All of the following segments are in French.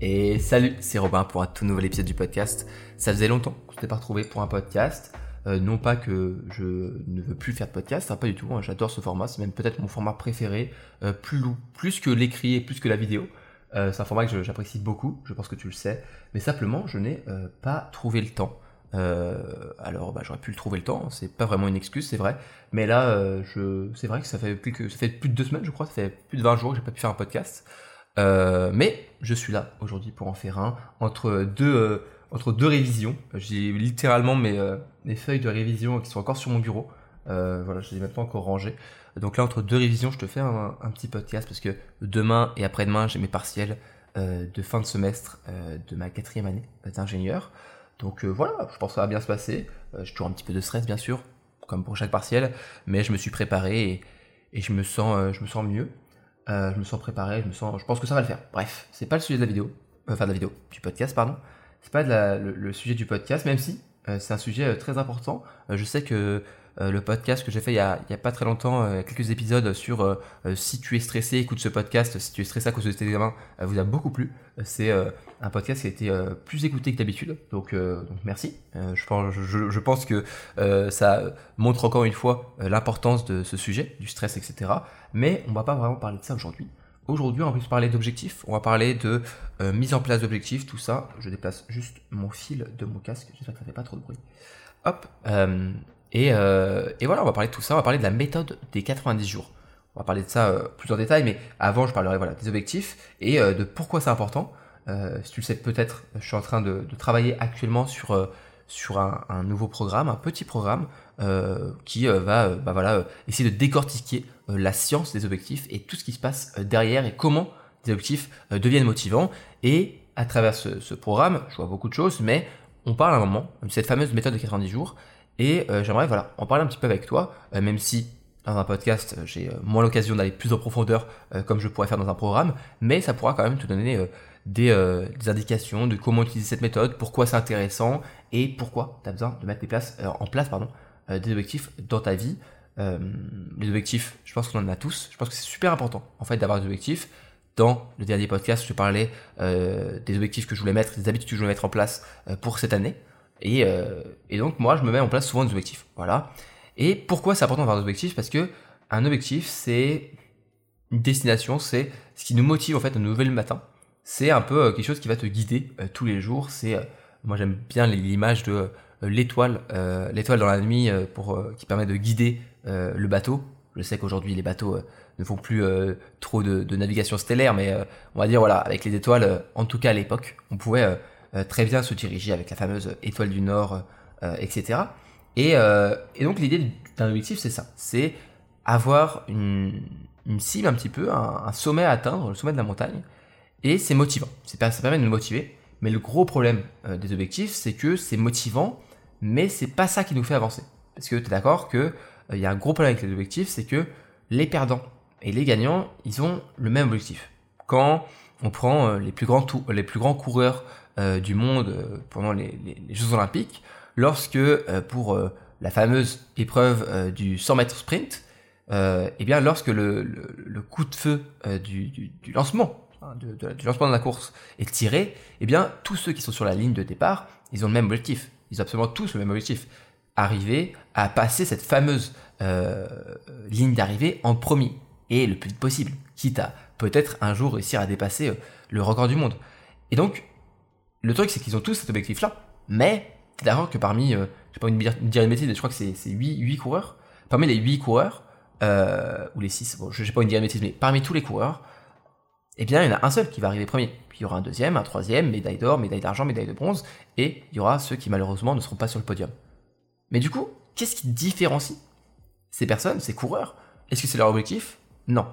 Et salut, c'est Robin pour un tout nouvel épisode du podcast. Ça faisait longtemps qu'on s'était pas retrouvé pour un podcast. Euh, non pas que je ne veux plus faire de podcast, hein, pas du tout. hein, J'adore ce format, c'est même peut-être mon format préféré, euh, plus, plus que l'écrit et plus que la vidéo. Euh, c'est un format que j'apprécie beaucoup, je pense que tu le sais. Mais simplement, je n'ai euh, pas trouvé le temps. Euh, alors, bah, j'aurais pu le trouver le temps, c'est pas vraiment une excuse, c'est vrai. Mais là, euh, je, c'est vrai que ça fait plus que, ça fait plus de deux semaines, je crois, ça fait plus de 20 jours que j'ai pas pu faire un podcast. Euh, mais je suis là aujourd'hui pour en faire un entre deux, euh, entre deux révisions. J'ai littéralement mes, euh, mes feuilles de révision qui sont encore sur mon bureau. Voilà, je les ai même pas encore rangées. Donc là, entre deux révisions, je te fais un, un petit podcast parce que demain et après-demain, j'ai mes partiels de fin de semestre de ma quatrième année d'ingénieur. Donc voilà, je pense que ça va bien se passer. J'ai toujours un petit peu de stress, bien sûr, comme pour chaque partiel, mais je me suis préparé et, et je me sens, je me sens mieux. Euh, je me sens préparé, je me sens, je pense que ça va le faire. Bref, c'est pas le sujet de la vidéo, euh, enfin de la vidéo, du podcast, pardon. C'est pas le, sujet du podcast, même si euh, c'est un sujet très important. Je sais que le podcast que j'ai fait il y, a, il y a pas très longtemps, euh, quelques épisodes sur euh, euh, si tu es stressé, écoute ce podcast. Si tu es stressé à cause de tes examens, euh, vous a beaucoup plu. Euh, C'est euh, un podcast qui a été euh, plus écouté que d'habitude, donc, euh, merci. Euh, je, pense, que euh, ça montre encore une fois euh, l'importance de ce sujet, du stress, etc. Mais on va pas vraiment parler de ça aujourd'hui. Aujourd'hui, on va plus parler d'objectifs, on va parler de euh, mise en place d'objectifs, tout ça. Je déplace juste mon fil de mon casque, j'espère que ça fait pas trop de bruit. Hop, euh, et, euh, et voilà, on va parler de tout ça, on va parler de la méthode des 90 jours. On va parler de ça euh, plus en détail, mais avant, je parlerai voilà, des objectifs et euh, de pourquoi c'est important. Si tu le sais peut-être, je suis en train de, travailler actuellement sur, sur un, nouveau programme, un petit programme qui va bah voilà, essayer de décortiquer la science des objectifs et tout ce qui se passe derrière et comment des objectifs deviennent motivants. Et à travers ce, ce programme, je vois beaucoup de choses, mais on parle à un moment de cette fameuse méthode de 90 jours. Et euh, j'aimerais voilà, en parler un petit peu avec toi, euh, même si dans un podcast, euh, j'ai euh, moins l'occasion d'aller plus en profondeur euh, comme je pourrais faire dans un programme, mais ça pourra quand même te donner des, des indications de comment utiliser cette méthode, pourquoi c'est intéressant et pourquoi tu as besoin de mettre des places, en place pardon, des objectifs dans ta vie. Les objectifs, je pense qu'on en a tous. Je pense que c'est super important en fait d'avoir des objectifs. Dans le dernier podcast, je te parlais euh, des objectifs que je voulais mettre, des habitudes que je voulais mettre en place euh, pour cette année. Et, euh, et donc moi, je me mets en place souvent des objectifs. Voilà. Et pourquoi c'est important d'avoir des objectifs? Parce que un objectif, c'est une destination, c'est ce qui nous motive en fait à nous lever le matin. C'est un peu euh, quelque chose qui va te guider euh, tous les jours. C'est, euh, moi j'aime bien l'image de euh, l'étoile, l'étoile dans la nuit pour qui permet de guider le bateau. Je sais qu'aujourd'hui les bateaux ne font plus trop de, de navigation stellaire, mais on va dire voilà, avec les étoiles, en tout cas à l'époque, on pouvait très bien se diriger avec la fameuse étoile du Nord, euh, etc. Et, euh, et donc l'idée d'un objectif, c'est ça, c'est avoir une, une cible un petit peu, un, sommet à atteindre, le sommet de la montagne, et c'est motivant. Ça permet de nous motiver. Mais le gros problème euh, des objectifs, c'est que c'est motivant, mais c'est pas ça qui nous fait avancer. Parce que tu es d'accord que euh, il y a un gros problème avec les objectifs, c'est que les perdants et les gagnants, ils ont le même objectif. Quand on prend euh, les plus grands, les plus grands coureurs euh, du monde euh, pendant les, Jeux Olympiques, lorsque euh, pour la fameuse épreuve du 100 mètres sprint, euh, eh bien lorsque le, coup de feu du, lancement, hein, de- du lancement de la course est tiré, eh bien tous ceux qui sont sur la ligne de départ, ils ont le même objectif. Ils ont absolument tous le même objectif. Arriver à passer cette fameuse ligne d'arrivée en premier et le plus vite possible, quitte à peut-être un jour réussir à dépasser le record du monde. Et donc, le truc, c'est qu'ils ont tous cet objectif-là, mais t'es d'accord que parmi, euh, j'ai pas de une bêtise, je crois que c'est c'est 8, 8 coureurs, parmi les 8 coureurs, euh, ou les 6, bon, j'ai pas de une bêtise, mais parmi tous les coureurs, eh bien, il y en a un seul qui va arriver premier. Puis il y aura un deuxième, un troisième, médaille d'or, médaille d'argent, médaille de bronze, et il y aura ceux qui malheureusement ne seront pas sur le podium. Mais du coup, qu'est-ce qui différencie ces personnes, ces coureurs? Est-ce que c'est leur objectif? Non.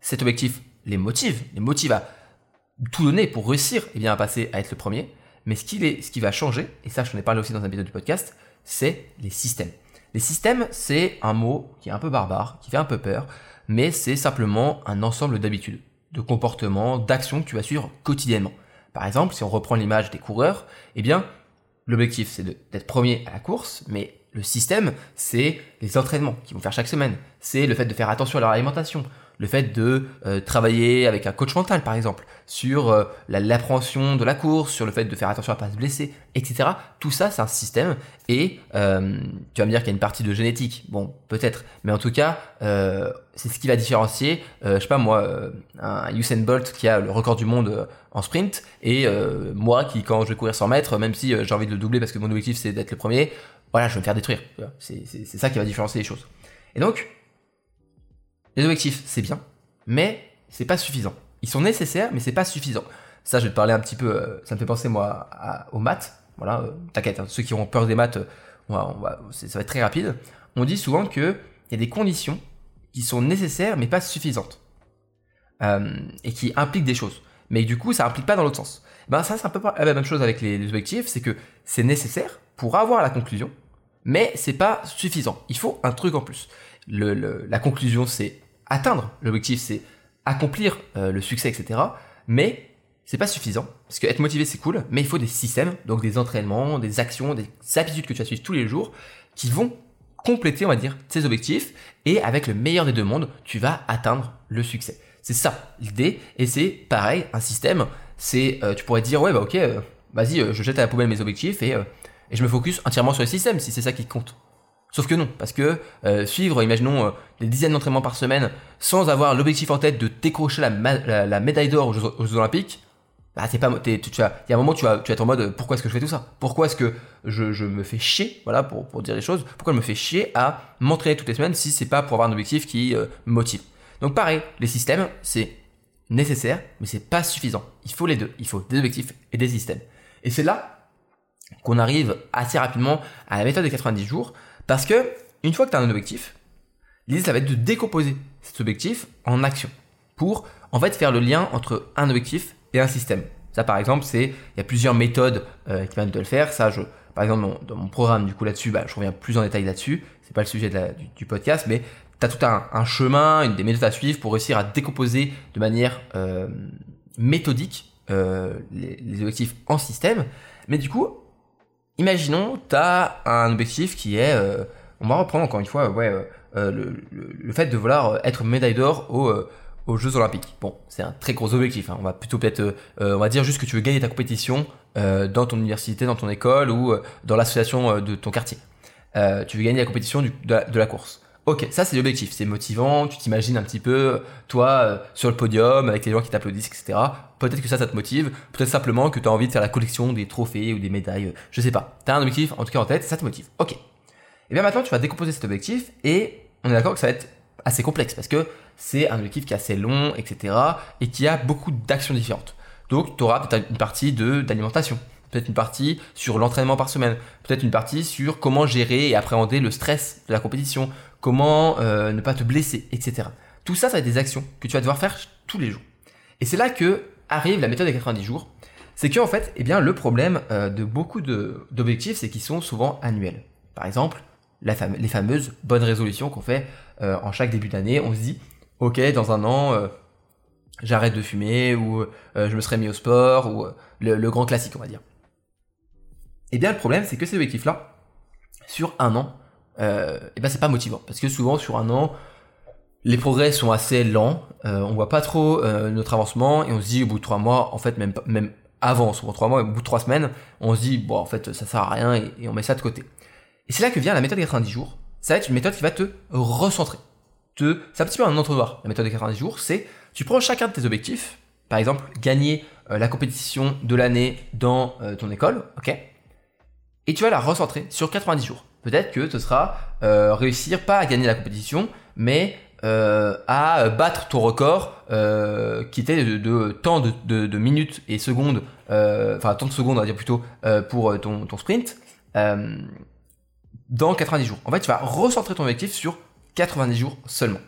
Cet objectif les motive, les motive à tout donner pour réussir eh bien, à passer à être le premier. Mais ce qui, va changer, et ça je en ai parlé aussi dans un épisode du podcast, c'est les systèmes. Les systèmes, c'est un mot qui est un peu barbare, qui fait un peu peur, mais c'est simplement un ensemble d'habitudes, de comportements, d'actions que tu vas suivre quotidiennement. Par exemple, si on reprend l'image des coureurs, eh bien, l'objectif c'est d'être premier à la course, mais le système, c'est les entraînements qu'ils vont faire chaque semaine. C'est le fait de faire attention à leur alimentation, le fait de euh, travailler avec un coach mental par exemple, sur euh, l'appréhension de la course, sur le fait de faire attention à ne pas se blesser, etc. Tout ça, c'est un système et euh, tu vas me dire qu'il y a une partie de génétique. Bon, peut-être, mais en tout cas, c'est ce qui va différencier, je sais pas moi, un Usain Bolt qui a le record du monde en sprint et moi qui, quand je vais courir 100 mètres, même si j'ai envie de le doubler parce que mon objectif c'est d'être le premier, voilà, je vais me faire détruire. C'est ça qui va différencier les choses. Et donc, les objectifs, c'est bien, mais c'est pas suffisant. Ils sont nécessaires, mais c'est pas suffisant. Ça, je vais te parler un petit peu. Euh, ça me fait penser moi aux maths. Voilà, euh, t'inquiète. Hein, ceux qui ont peur des maths, euh, ça va être très rapide. On dit souvent que il y a des conditions qui sont nécessaires, mais pas suffisantes, et qui impliquent des choses. Mais du coup, ça implique pas dans l'autre sens. Ben ça, c'est un peu la même chose avec les, les objectifs, c'est que c'est nécessaire pour avoir la conclusion, mais c'est pas suffisant. Il faut un truc en plus la conclusion, c'est atteindre l'objectif, c'est accomplir euh, le succès, etc. Mais c'est pas suffisant parce que être motivé c'est cool, mais il faut des systèmes, donc des entraînements, des actions, des habitudes que tu as suivre tous les jours qui vont compléter, on va dire, ces objectifs et avec le meilleur des deux mondes, tu vas atteindre le succès. C'est ça l'idée et c'est pareil, un système, c'est euh, tu pourrais dire ouais bah ok, euh, vas-y, je jette à la poubelle mes objectifs et, et je me focus entièrement sur le système si c'est ça qui compte. Sauf que non, parce que euh, suivre, imaginons, euh, des dizaines d'entraînements par semaine sans avoir l'objectif en tête de décrocher la, la, médaille d'or aux, Jeux Olympiques, bah c'est pas, il y a un moment tu vas, tu vas être en mode pourquoi est-ce que je fais tout ça? Pourquoi est-ce que je, je, me fais chier, voilà, pour, pour dire les choses, pourquoi je me fais chier à m'entraîner toutes les semaines si c'est pas pour avoir un objectif qui euh, me motive? Donc pareil, les systèmes, c'est nécessaire, mais c'est pas suffisant. Il faut les deux, il faut des objectifs et des systèmes. Et c'est là qu'on arrive assez rapidement à la méthode des 90 jours, parce que, une fois que tu as un objectif, l'idée, ça va être de décomposer cet objectif en actions pour, en fait, faire le lien entre un objectif et un système. Ça, par exemple, c'est, il y a plusieurs méthodes euh, qui permettent de le faire. Ça, je, par exemple, dans, mon programme, du coup, là-dessus, bah, je reviens plus en détail là-dessus. C'est pas le sujet du, podcast, mais tu as tout un, chemin, une des méthodes à suivre pour réussir à décomposer de manière euh, méthodique euh, les, les, objectifs en système. Mais du coup, imaginons, tu as un objectif qui est, euh, on va reprendre encore une fois, ouais, euh, euh, le, fait de vouloir être médaille d'or aux Jeux Olympiques. Bon, c'est un très gros objectif. Hein. On va plutôt peut-être, on va dire juste que tu veux gagner ta compétition dans ton université, dans ton école ou dans l'association de ton quartier. tu veux gagner la compétition de la course. Ok, ça c'est l'objectif, c'est motivant, tu t'imagines un petit peu, toi, euh, sur le podium, avec les gens qui t'applaudissent, etc. Peut-être que ça, ça te motive, peut-être simplement que tu as envie de faire la collection des trophées ou des médailles, euh, je sais pas. Tu as un objectif, en tout cas en tête, ça te motive. Ok. Et bien maintenant, tu vas décomposer cet objectif et on est d'accord que ça va être assez complexe parce que c'est un objectif qui est assez long, etc. et qui a beaucoup d'actions différentes. Donc, tu auras peut-être une partie d'alimentation, peut-être une partie sur l'entraînement par semaine, peut-être une partie sur comment gérer et appréhender le stress de la compétition, comment euh, ne pas te blesser, etc. Tout ça, ça va être des actions que tu vas devoir faire tous les jours. Et c'est là que arrive la méthode des 90 jours. C'est que en fait, eh bien, le problème euh, de beaucoup d'objectifs, c'est qu'ils sont souvent annuels. Par exemple, la les fameuses bonnes résolutions qu'on fait euh, en chaque début d'année. On se dit, ok, dans un an, j'arrête de fumer ou je me serais mis au sport ou le, le, grand classique, on va dire. Eh bien, le problème, c'est que ces objectifs-là, sur un an, euh, et ben c'est pas motivant parce que souvent sur un an les progrès sont assez lents, euh, on voit pas trop euh, notre avancement et on se dit au bout de trois mois, en fait même même avant, souvent trois mois, au bout de trois semaines, on se dit bon en fait ça sert à rien et, on met ça de côté. Et c'est là que vient la méthode des 90 jours. Ça va être une méthode qui va te recentrer. Te, c'est un petit peu un entonnoir. La méthode des 90 jours, c'est tu prends chacun de tes objectifs, par exemple gagner euh, la compétition de l'année dans ton école, ok, et tu vas la recentrer sur 90 jours. Peut-être que ce sera euh, réussir pas à gagner la compétition, mais euh, à battre ton record euh, qui était de, de temps de, minutes et secondes, enfin temps de secondes on va dire plutôt pour ton, sprint dans 90 jours. En fait, tu vas recentrer ton objectif sur 90 jours seulement.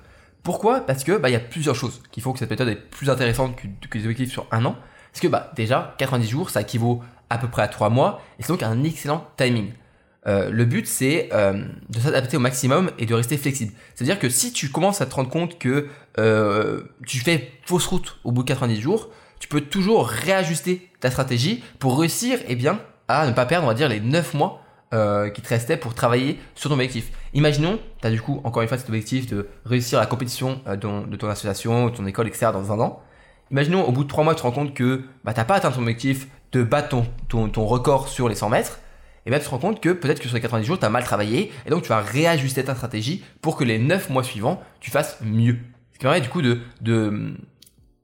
Pourquoi? Parce que bah il y a plusieurs choses qui font que cette méthode est plus intéressante que, que les objectifs sur un an. Parce que bah déjà 90 jours ça équivaut à peu près à 3 mois et c'est donc un excellent timing. Euh, le but, c'est euh, de s'adapter au maximum et de rester flexible. C'est-à-dire que si tu commences à te rendre compte que euh, tu fais fausse route au bout de 90 jours, tu peux toujours réajuster ta stratégie pour réussir eh bien, à ne pas perdre, on dire, les 9 mois qui te restait pour travailler sur ton objectif. Imaginons, tu as du coup encore une fois cet objectif de réussir la compétition de, ton association, de ton école, etc. dans un an. Imaginons au bout de 3 mois, tu te rends compte que bah, tu n'as pas atteint ton objectif de battre ton, record sur les 100 mètres. Et bien tu te rends compte que peut-être que sur les 90 jours, tu as mal travaillé. Et donc tu vas réajuster ta stratégie pour que les 9 mois suivants, tu fasses mieux. Ce qui permet du coup de, de,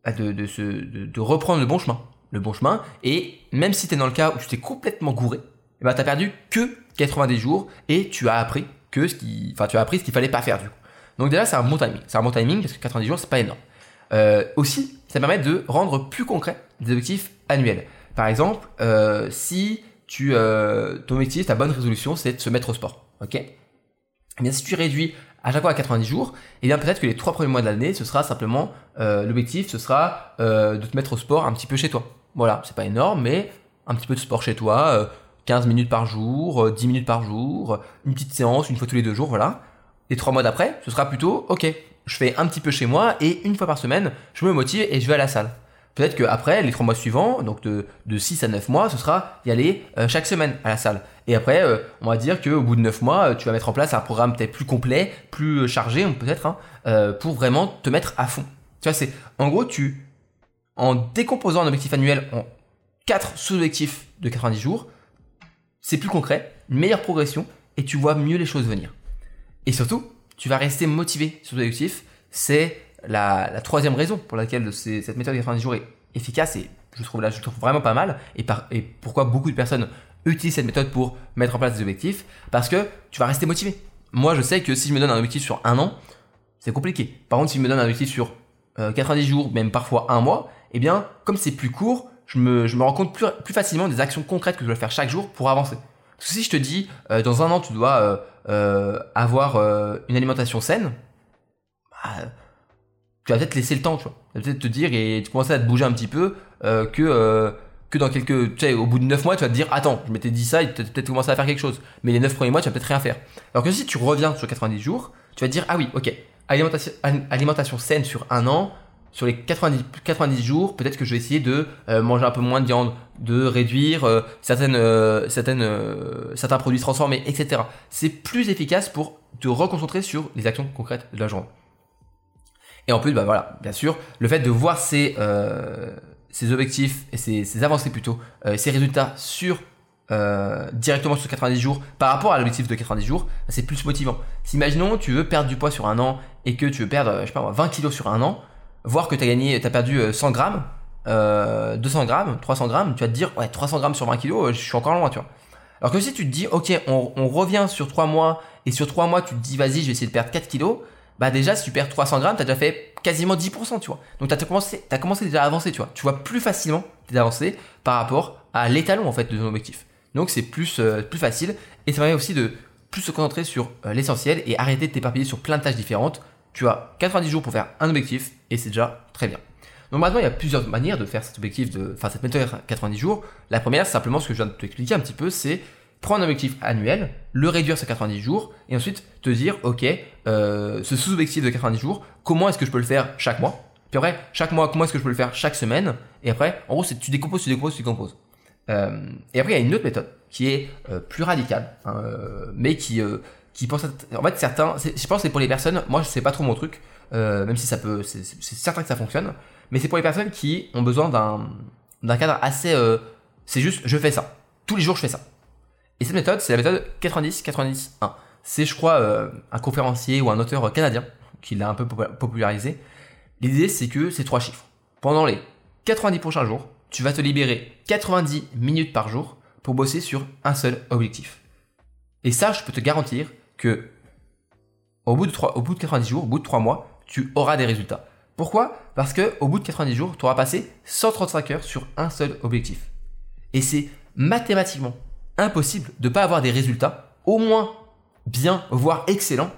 bah, de, de, de reprendre le bon chemin. Le bon chemin. Et même si tu es dans le cas où tu t'es complètement gouré, et ben, t'as perdu que 90 jours et tu as appris que ce qui, enfin, tu as appris ce qu'il fallait pas faire du coup. Donc déjà, c'est un bon timing. C'est un bon timing parce que 90 jours, c'est pas énorme. Euh, aussi, ça permet de rendre plus concret des objectifs annuels. Par exemple, euh, si tu, euh, ton objectif, ta bonne résolution, c'est de se mettre au sport. Ok? Eh bien, si tu réduis à chaque fois à 90 jours, eh bien peut-être que les trois premiers mois de l'année, ce sera simplement l'objectif, ce sera de te mettre au sport un petit peu chez toi. Voilà, c'est pas énorme, mais un petit peu de sport chez toi. Euh, 15 minutes par jour, 10 euh, minutes par jour, une petite séance une fois tous les deux jours, voilà. Et trois mois d'après, ce sera plutôt, ok, je fais un petit peu chez moi et une fois par semaine, je me motive et je vais à la salle. Peut-être qu'après, les trois mois suivants, donc de, de 6 à 9 mois, ce sera y aller euh, chaque semaine à la salle. Et après, euh, on va dire qu'au bout de 9 mois, tu vas mettre en place un programme peut-être plus complet, plus chargé, peut-être, hein, pour vraiment te mettre à fond. Tu vois, c'est, en gros, tu, en décomposant un objectif annuel en 4 sous-objectifs de 90 jours, c'est plus concret, une meilleure progression et tu vois mieux les choses venir. Et surtout, tu vas rester motivé sur ton objectif. C'est la, troisième raison pour laquelle cette méthode de 90 jours est efficace et je trouve trouve vraiment pas mal. Et, pourquoi beaucoup de personnes utilisent cette méthode pour mettre en place des objectifs? Parce que tu vas rester motivé. Moi, je sais que si je me donne un objectif sur un an, c'est compliqué. Par contre, si je me donne un objectif sur 90 euh, jours, même parfois un mois, eh bien, comme c'est plus court, je me, rends compte plus, facilement des actions concrètes que je dois faire chaque jour pour avancer. Si je te dis, euh, dans un an, tu dois euh, euh, avoir une alimentation saine, bah, tu vas peut-être laisser le temps, tu vois. Tu vas peut-être te dire et tu commences à te bouger un petit peu que dans quelques, tu sais, au bout de 9 mois, tu vas te dire, attends, je m'étais dit ça, et tu peut-être commencer à faire quelque chose. Mais les 9 premiers mois, tu vas peut-être rien faire. Alors que si tu reviens sur 90 jours, tu vas te dire, ah oui, ok, alimentation saine sur un an, sur les 90, 90 jours, peut-être que je vais essayer de euh, manger un peu moins de viande, de réduire euh, certaines, euh, certaines, certains produits transformés, etc. C'est plus efficace pour te reconcentrer sur les actions concrètes de la journée. Et en plus, bah voilà, bien sûr, le fait de voir ces, ces objectifs et ces, ces avancées plutôt, ces résultats sur directement sur 90 jours par rapport à l'objectif de 90 jours, c'est plus motivant. Si imaginons tu veux perdre du poids sur un an et que tu veux perdre, je sais pas 20 kilos sur un an, voir que tu as gagné, as perdu 100 euh, grammes, 200 euh, grammes, 300 grammes, tu vas te dire, ouais, 300 grammes sur 20 kilos, euh, je suis encore loin, tu vois. Alors que si tu te dis, ok, on, revient sur 3 mois, et sur 3 mois, tu te dis, vas-y, je vais essayer de perdre 4 kilos, bah déjà, si tu perds 300 grammes, tu as déjà fait quasiment 10%, tu vois. Donc tu as commencé, commencé déjà à avancer, tu vois. Tu vois plus facilement tes avancées par rapport à l'étalon, en fait, de ton objectif. Donc c'est plus, plus facile, et ça permet aussi de plus se concentrer sur l'essentiel et arrêter de t'éparpiller sur plein de tâches différentes tu as 90 jours pour faire un objectif et c'est déjà très bien. Donc maintenant, il y a plusieurs manières de faire cet objectif, de, enfin cette méthode 90 jours. La première, c'est simplement ce que je viens de t'expliquer un petit peu, c'est prendre un objectif annuel, le réduire sur 90 jours, et ensuite te dire, ok, euh, ce sous-objectif de 90 jours, comment est-ce que je peux le faire chaque mois? Puis après, chaque mois, comment est-ce que je peux le faire chaque semaine? Et après, en gros, c'est tu décomposes, tu décomposes, tu décomposes. Euh, et après, il y a une autre méthode qui est euh, plus radicale, hein, mais qui qui pensent en fait certains je pense c'est pour les personnes moi je sais pas trop mon truc euh, même si ça peut c'est certain que ça fonctionne mais c'est pour les personnes qui ont besoin d'un d'un cadre assez euh, c'est juste je fais ça. Tous les jours je fais ça. Et cette méthode c'est la méthode 90 90 1 c'est je crois euh, un conférencier ou un auteur canadien qui l'a un peu popularisé. L'idée c'est que c'est trois chiffres. Pendant les 90 prochains jours tu vas te libérer 90 minutes par jour pour bosser sur un seul objectif. Et ça je peux te garantir que au bout de 3, au bout de 90 jours, au bout de 3 mois, tu auras des résultats. Pourquoi? Parce que au bout de 90 jours, tu auras passé 135 heures sur un seul objectif. Et c'est mathématiquement impossible de ne pas avoir des résultats, au moins bien, voire excellents,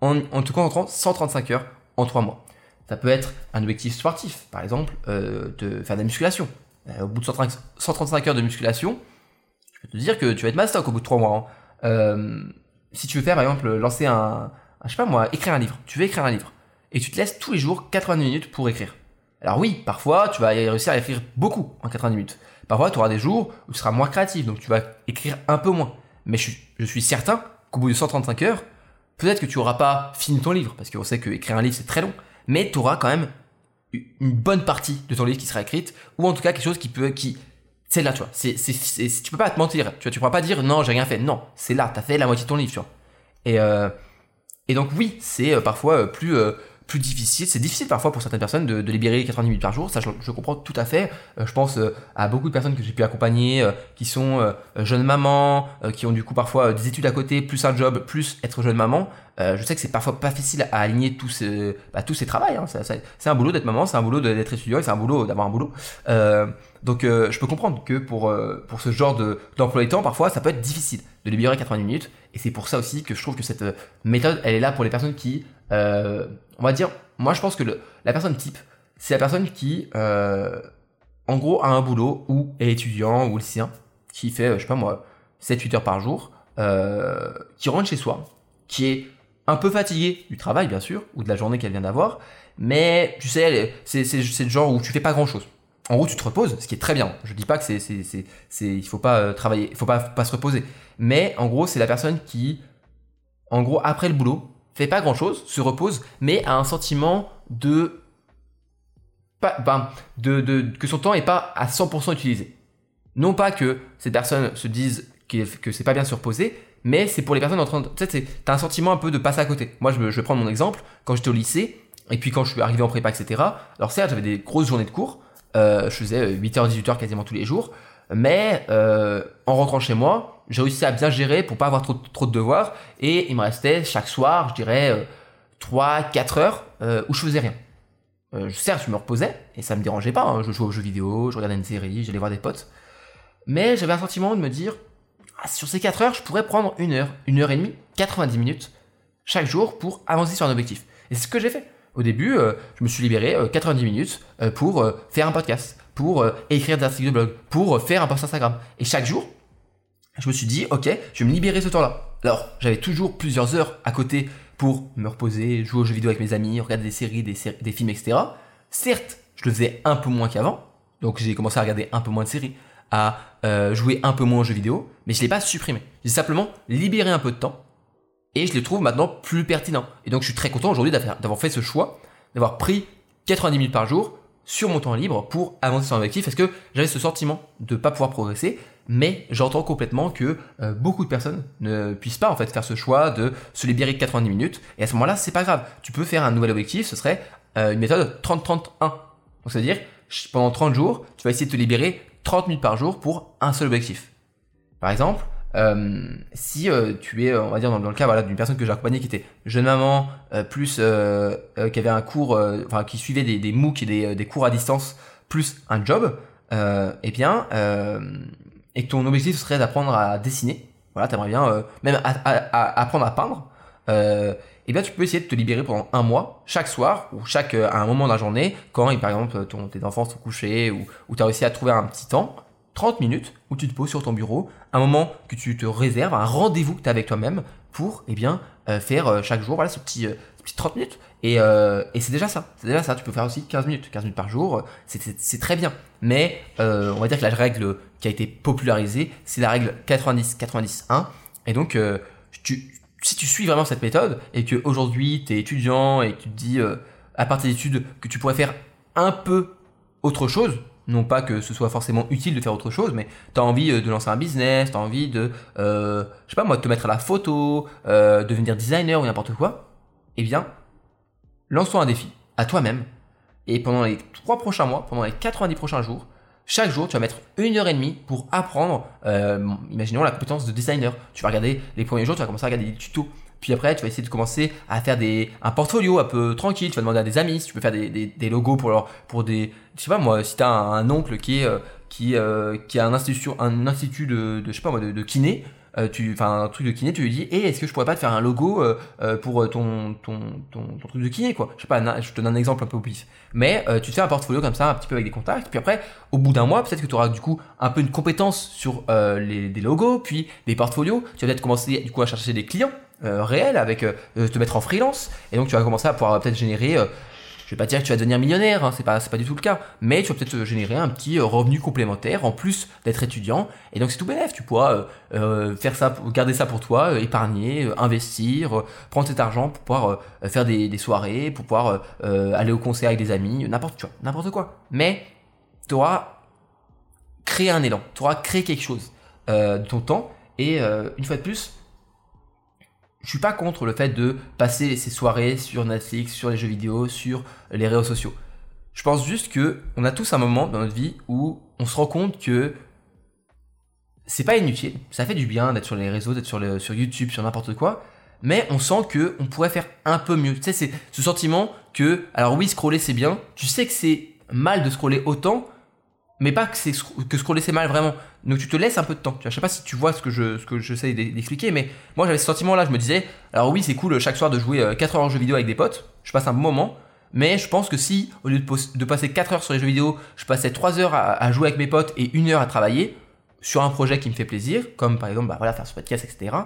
en, en te concentrant 135 heures en 3 mois. Ça peut être un objectif sportif, par exemple, euh, de faire de la musculation. Euh, au bout de 135, heures de musculation, je peux te dire que tu vas être mastoc au bout de 3 mois. Hein. Euh, si tu veux faire, par exemple, lancer un, je sais pas moi, écrire un livre. Tu veux écrire un livre. Et tu te laisses tous les jours 90 minutes pour écrire. Alors oui, parfois, tu vas réussir à écrire beaucoup en 90 minutes. Parfois, tu auras des jours où tu seras moins créatif, donc tu vas écrire un peu moins. Mais je, suis certain qu'au bout de 135 heures, peut-être que tu auras pas fini ton livre, parce qu'on sait que écrire un livre c'est très long, mais tu auras quand même une bonne partie de ton livre qui sera écrite, ou en tout cas quelque chose qui peut, qui, c'est là, tu vois. Tu peux pas te mentir, tu vois. Tu pourras pas dire non, j'ai rien fait. Non, c'est là, t'as fait la moitié de ton livre, tu vois. Et, euh, donc oui, c'est euh, parfois euh, plus, plus difficile. C'est difficile parfois pour certaines personnes de, de libérer 90 minutes par jour. Ça, je, comprends tout à fait. Euh, je pense euh, à beaucoup de personnes que j'ai pu accompagner, euh, qui sont jeunes mamans, qui ont du coup parfois des études à côté, plus un job, plus être jeune maman. Je sais que c'est parfois pas facile à aligner tous ces, bah, travails. Hein. C'est un boulot d'être maman, c'est un boulot de- d'être étudiant, c'est un boulot d'avoir un boulot. Donc je peux comprendre que pour, ce genre de- d'emploi du temps, parfois ça peut être difficile de libérer 90 minutes. Et c'est pour ça aussi que je trouve que cette euh, méthode, elle est là pour les personnes qui, euh, on va dire, moi je pense que le- la personne type, c'est la personne qui, euh, en gros, a un boulot ou est étudiant ou lycéen, qui fait, je sais pas moi, 7-8 heures par jour, qui rentre chez soi, qui est un peu fatigué du travail bien sûr, ou de la journée qu'elle vient d'avoir, mais tu sais, c'est le genre où tu fais pas grand chose. En gros, tu te reposes, ce qui est très bien. Je dis pas que c'est, c'est, c'est, c'est- il faut pas euh, travailler, il faut pas, pas se reposer. Mais en gros, c'est la personne qui, en gros, après le boulot, fait pas grand chose, se repose, mais a un sentiment de, pas, ben, de, de, que son temps est pas à 100% utilisé. Non pas que ces personnes se disent que, c'est pas bien se reposer, mais c'est pour les personnes en train de, tu sais, t'as un sentiment un peu de passer à côté. Moi, je, je vais prendre mon exemple. Quand j'étais au lycée, et puis quand je suis arrivé en prépa, etc. Alors certes, j'avais des grosses journées de cours. Euh, je faisais 8h, 18h quasiment tous les jours. Mais euh, en rentrant chez moi, j'ai réussi à bien gérer pour pas avoir trop, de devoirs. Et il me restait chaque soir, je dirais, euh, 3, 4 heures euh, où je faisais rien. Euh, certes, je me reposais, et ça me dérangeait pas. hein. Je jouais aux jeux vidéo, je regardais une série, j'allais voir des potes. Mais j'avais un sentiment de me dire, ah, sur ces 4 heures, je pourrais prendre une heure, une heure et demie, 90 minutes chaque jour pour avancer sur un objectif. Et c'est ce que j'ai fait. Au début, euh, je me suis libéré euh, 90 minutes euh, pour euh, faire un podcast, pour euh, écrire des articles de blog, pour euh, faire un post Instagram. Et chaque jour, je me suis dit, ok, je vais me libérer ce temps-là. Alors, j'avais toujours plusieurs heures à côté pour me reposer, jouer aux jeux vidéo avec mes amis, regarder des séries, des, séries- des films, etc. Certes, je le faisais un peu moins qu'avant, donc j'ai commencé à regarder un peu moins de séries, à euh, jouer un peu moins aux jeux vidéo, mais je l'ai pas supprimé. J'ai simplement libéré un peu de temps et je les trouve maintenant plus pertinents. Et donc je suis très content aujourd'hui d'avoir fait ce choix, d'avoir pris 90 minutes par jour sur mon temps libre pour avancer sur un objectif, parce que j'avais ce sentiment de pas pouvoir progresser, mais j'entends complètement que euh, beaucoup de personnes ne puissent pas en fait faire ce choix de se libérer 90 minutes, et à ce moment-là, c'est pas grave. Tu peux faire un nouvel objectif, ce serait euh, une méthode 30-30-1. Donc c'est-à-dire, pendant 30 jours, tu vas essayer de te libérer 30 minutes par jour pour un seul objectif. Par exemple, euh, si euh, tu es, euh, on va dire, dans, le cas voilà, d'une personne que j'ai accompagnée qui était jeune maman, euh, plus euh, qui avait un cours, enfin qui suivait des, des MOOC et des, des cours à distance, plus un job, eh bien, et que ton objectif serait d'apprendre à dessiner, voilà, t'aimerais bien même à, à- à- apprendre à peindre, eh bien tu peux essayer de te libérer pendant un mois, chaque soir ou chaque à un moment de la journée, quand par exemple ton, tes enfants sont couchés ou, ou tu réussi à trouver un petit temps, 30 minutes où tu te poses sur ton bureau, un moment que tu te réserves, un rendez-vous que tu as avec toi-même pour eh euh, faire euh, chaque jour voilà ce petit, euh, ce petit 30 minutes. Et, euh, c'est déjà ça, c'est déjà ça, tu peux faire aussi 15 minutes, 15 minutes par jour, euh, c'est- très bien. Mais euh, on va dire que la règle qui a été popularisée, c'est la règle 90-90-1 et donc euh, si tu suis vraiment cette méthode et que aujourd'hui tu es étudiant et que tu te dis euh, à part tes études que tu pourrais faire un peu autre chose, non pas que ce soit forcément utile de faire autre chose, mais tu as envie euh, de lancer un business, tu as envie de, euh, je sais pas moi, de te mettre à la photo, euh, devenir designer ou n'importe quoi, eh bien, lance-toi un défi à toi-même et pendant les trois prochains mois, pendant les 90 prochains jours, chaque jour, tu vas mettre une heure et demie pour apprendre, imaginons la compétence de designer. Tu vas regarder les premiers jours, tu vas commencer à regarder des tutos. Puis après, tu vas essayer de commencer à faire des, un portfolio un peu tranquille. Tu vas demander à des amis si tu peux faire des, des, logos pour leur, pour des, je sais pas moi, si t'as un, un oncle qui euh, qui, euh, qui a un institut, un institut de, je sais pas moi, de, kiné, euh, tu, enfin un truc de kiné, tu lui dis, et est-ce que je pourrais pas te faire un logo pour ton, ton, ton, truc de kiné quoi? Je sais pas, je te donne un exemple un peu au pif. Mais tu te fais un portfolio comme ça, un petit peu avec des contacts. Puis après, au bout d'un mois, peut-être que tu auras du coup un peu une compétence sur les, des logos, puis des portfolios. Tu vas peut-être commencer du coup à chercher des clients euh, réels avec euh, euh, te mettre en freelance. Et donc tu vas commencer à pouvoir peut-être générer je vais pas dire que tu vas devenir millionnaire, hein, c'est pas, c'est pas du tout le cas, mais tu vas peut-être générer un petit revenu complémentaire en plus d'être étudiant, et donc c'est tout bénéf, tu pourras faire ça, garder ça pour toi, épargner, investir, prendre cet argent pour pouvoir faire des, des, soirées, pour pouvoir aller au concert avec des amis, n'importe quoi, n'importe quoi. Mais tu auras créé un élan, tu auras créé quelque chose de ton temps, et une fois de plus, je suis pas contre le fait de passer ces soirées sur Netflix, sur les jeux vidéo, sur les réseaux sociaux. Je pense juste que on a tous un moment dans notre vie où on se rend compte que c'est pas inutile, ça fait du bien d'être sur les réseaux, d'être sur, sur YouTube, sur n'importe quoi, mais on sent que on pourrait faire un peu mieux. Tu sais, c'est ce sentiment que, alors oui, scroller c'est bien, tu sais que c'est mal de scroller autant, mais pas que c'est que scroller c'est mal vraiment. Donc tu te laisses un peu de temps. Je sais pas si tu vois ce que je ce que j'essaie d'expliquer, mais moi j'avais ce sentiment là. Je me disais, alors oui c'est cool chaque soir de jouer 4 euh, heures en jeu vidéo avec des potes. Je passe un moment. Mais je pense que si au lieu de, passer 4 heures sur les jeux vidéo, je passais 3 heures à, jouer avec mes potes et 1 heure à travailler sur un projet qui me fait plaisir, comme par exemple bah, voilà, faire ce podcast, etc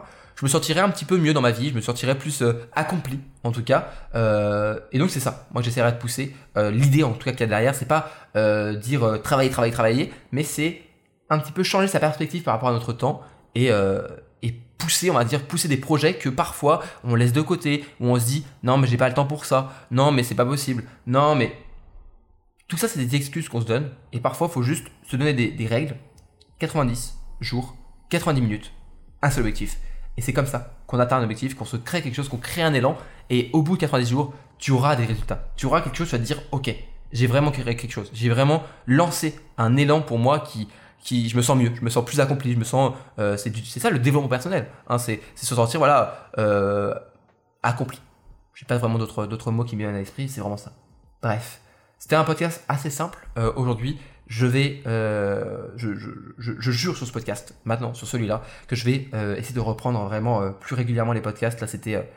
je me sentirais un petit peu mieux dans ma vie, je me sentirais plus euh, accompli en tout cas. Euh, et donc c'est ça, moi j'essaierai de pousser. Euh, l'idée en tout cas qu'il y a derrière, c'est pas dire travailler, travailler, travailler, mais c'est un petit peu changer sa perspective par rapport à notre temps et, pousser, on va dire, pousser des projets que parfois on laisse de côté, où on se dit non mais j'ai pas le temps pour ça, non mais c'est pas possible, non mais... Tout ça c'est des excuses qu'on se donne et parfois il faut juste se donner des règles. 90 jours, 90 minutes, un seul objectif. Et c'est comme ça qu'on atteint un objectif, qu'on se crée quelque chose, qu'on crée un élan. Et au bout de 90 jours, tu auras des résultats. Tu auras quelque chose, tu vas te dire, ok, j'ai vraiment créé quelque chose. J'ai vraiment lancé un élan pour moi qui, qui, je me sens mieux, je me sens plus accompli, je me sens, euh, c'est ça le développement personnel. Hein, c'est se sentir voilà euh, accompli. J'ai pas vraiment d'autres d'autres mots qui me viennent à l'esprit, c'est vraiment ça. Bref, c'était un podcast assez simple euh, aujourd'hui je vais, euh, je, je, je, jure sur ce podcast, maintenant, sur celui-là, que je vais euh, essayer de reprendre vraiment euh, plus régulièrement les podcasts. Là, c'était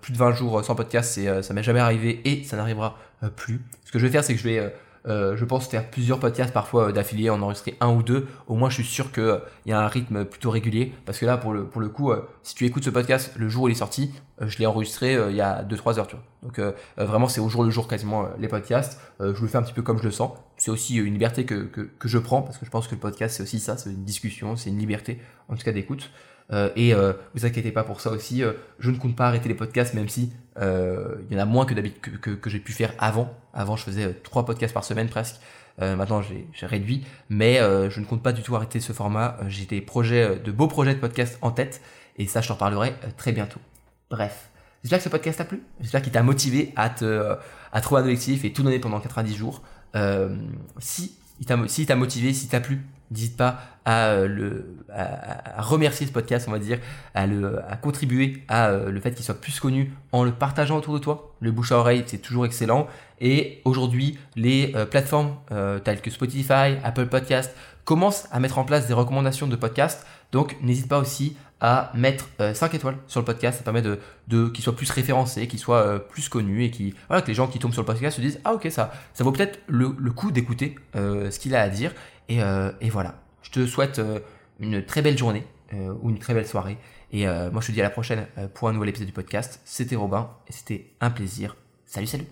plus de 20 jours sans podcast, c'est, ça m'est jamais arrivé et ça n'arrivera plus. Ce que je vais faire, c'est que je vais euh, je pense faire plusieurs podcasts parfois euh, d'affiliés, en enregistrer un ou deux. Au moins, je suis sûr qu'il euh, y a un rythme plutôt régulier. Parce que là, pour le, pour le coup, si tu écoutes ce podcast le jour où il est sorti, je l'ai enregistré il y a 2-3 heures, tu vois. Donc vraiment, c'est au jour le jour quasiment les podcasts. je le fais un petit peu comme je le sens. C'est aussi une liberté que, que, je prends parce que je pense que le podcast, c'est aussi ça, c'est une discussion, c'est une liberté, en tout cas d'écoute. Euh, et euh, vous inquiétez pas pour ça aussi. Euh, je ne compte pas arrêter les podcasts, même si il y en a moins que que, j'ai pu faire avant. Avant, je faisais trois podcasts par semaine presque. maintenant, j'ai réduit, mais je ne compte pas du tout arrêter ce format. j'ai des projets, de beaux projets de podcast en tête, et ça, je t'en reparlerai très bientôt. Bref, j'espère que ce podcast t'a plu. J'espère qu'il t'a motivé à te à trouver un objectif et tout donner pendant 90 jours. Si il t'a motivé, si t'a plu, n'hésite pas à, euh, le, remercier ce podcast, on va dire, à, le, contribuer à euh, le fait qu'il soit plus connu en le partageant autour de toi. Le bouche à oreille, c'est toujours excellent. Et aujourd'hui, les euh, plateformes telles que Spotify, Apple Podcast commencent à mettre en place des recommandations de podcasts. Donc, n'hésite pas aussi à mettre 5 étoiles sur le podcast. Ça permet de, qu'il soit plus référencé, qu'il soit plus connu et qui, voilà, que les gens qui tombent sur le podcast se disent Ah, ok, ça, ça vaut peut-être le, coup d'écouter ce qu'il a à dire. Euh, et, voilà. Je te souhaite euh, une très belle journée euh, ou une très belle soirée. Et moi, je te dis à la prochaine pour un nouvel épisode du podcast. C'était Robin et c'était un plaisir. Salut, salut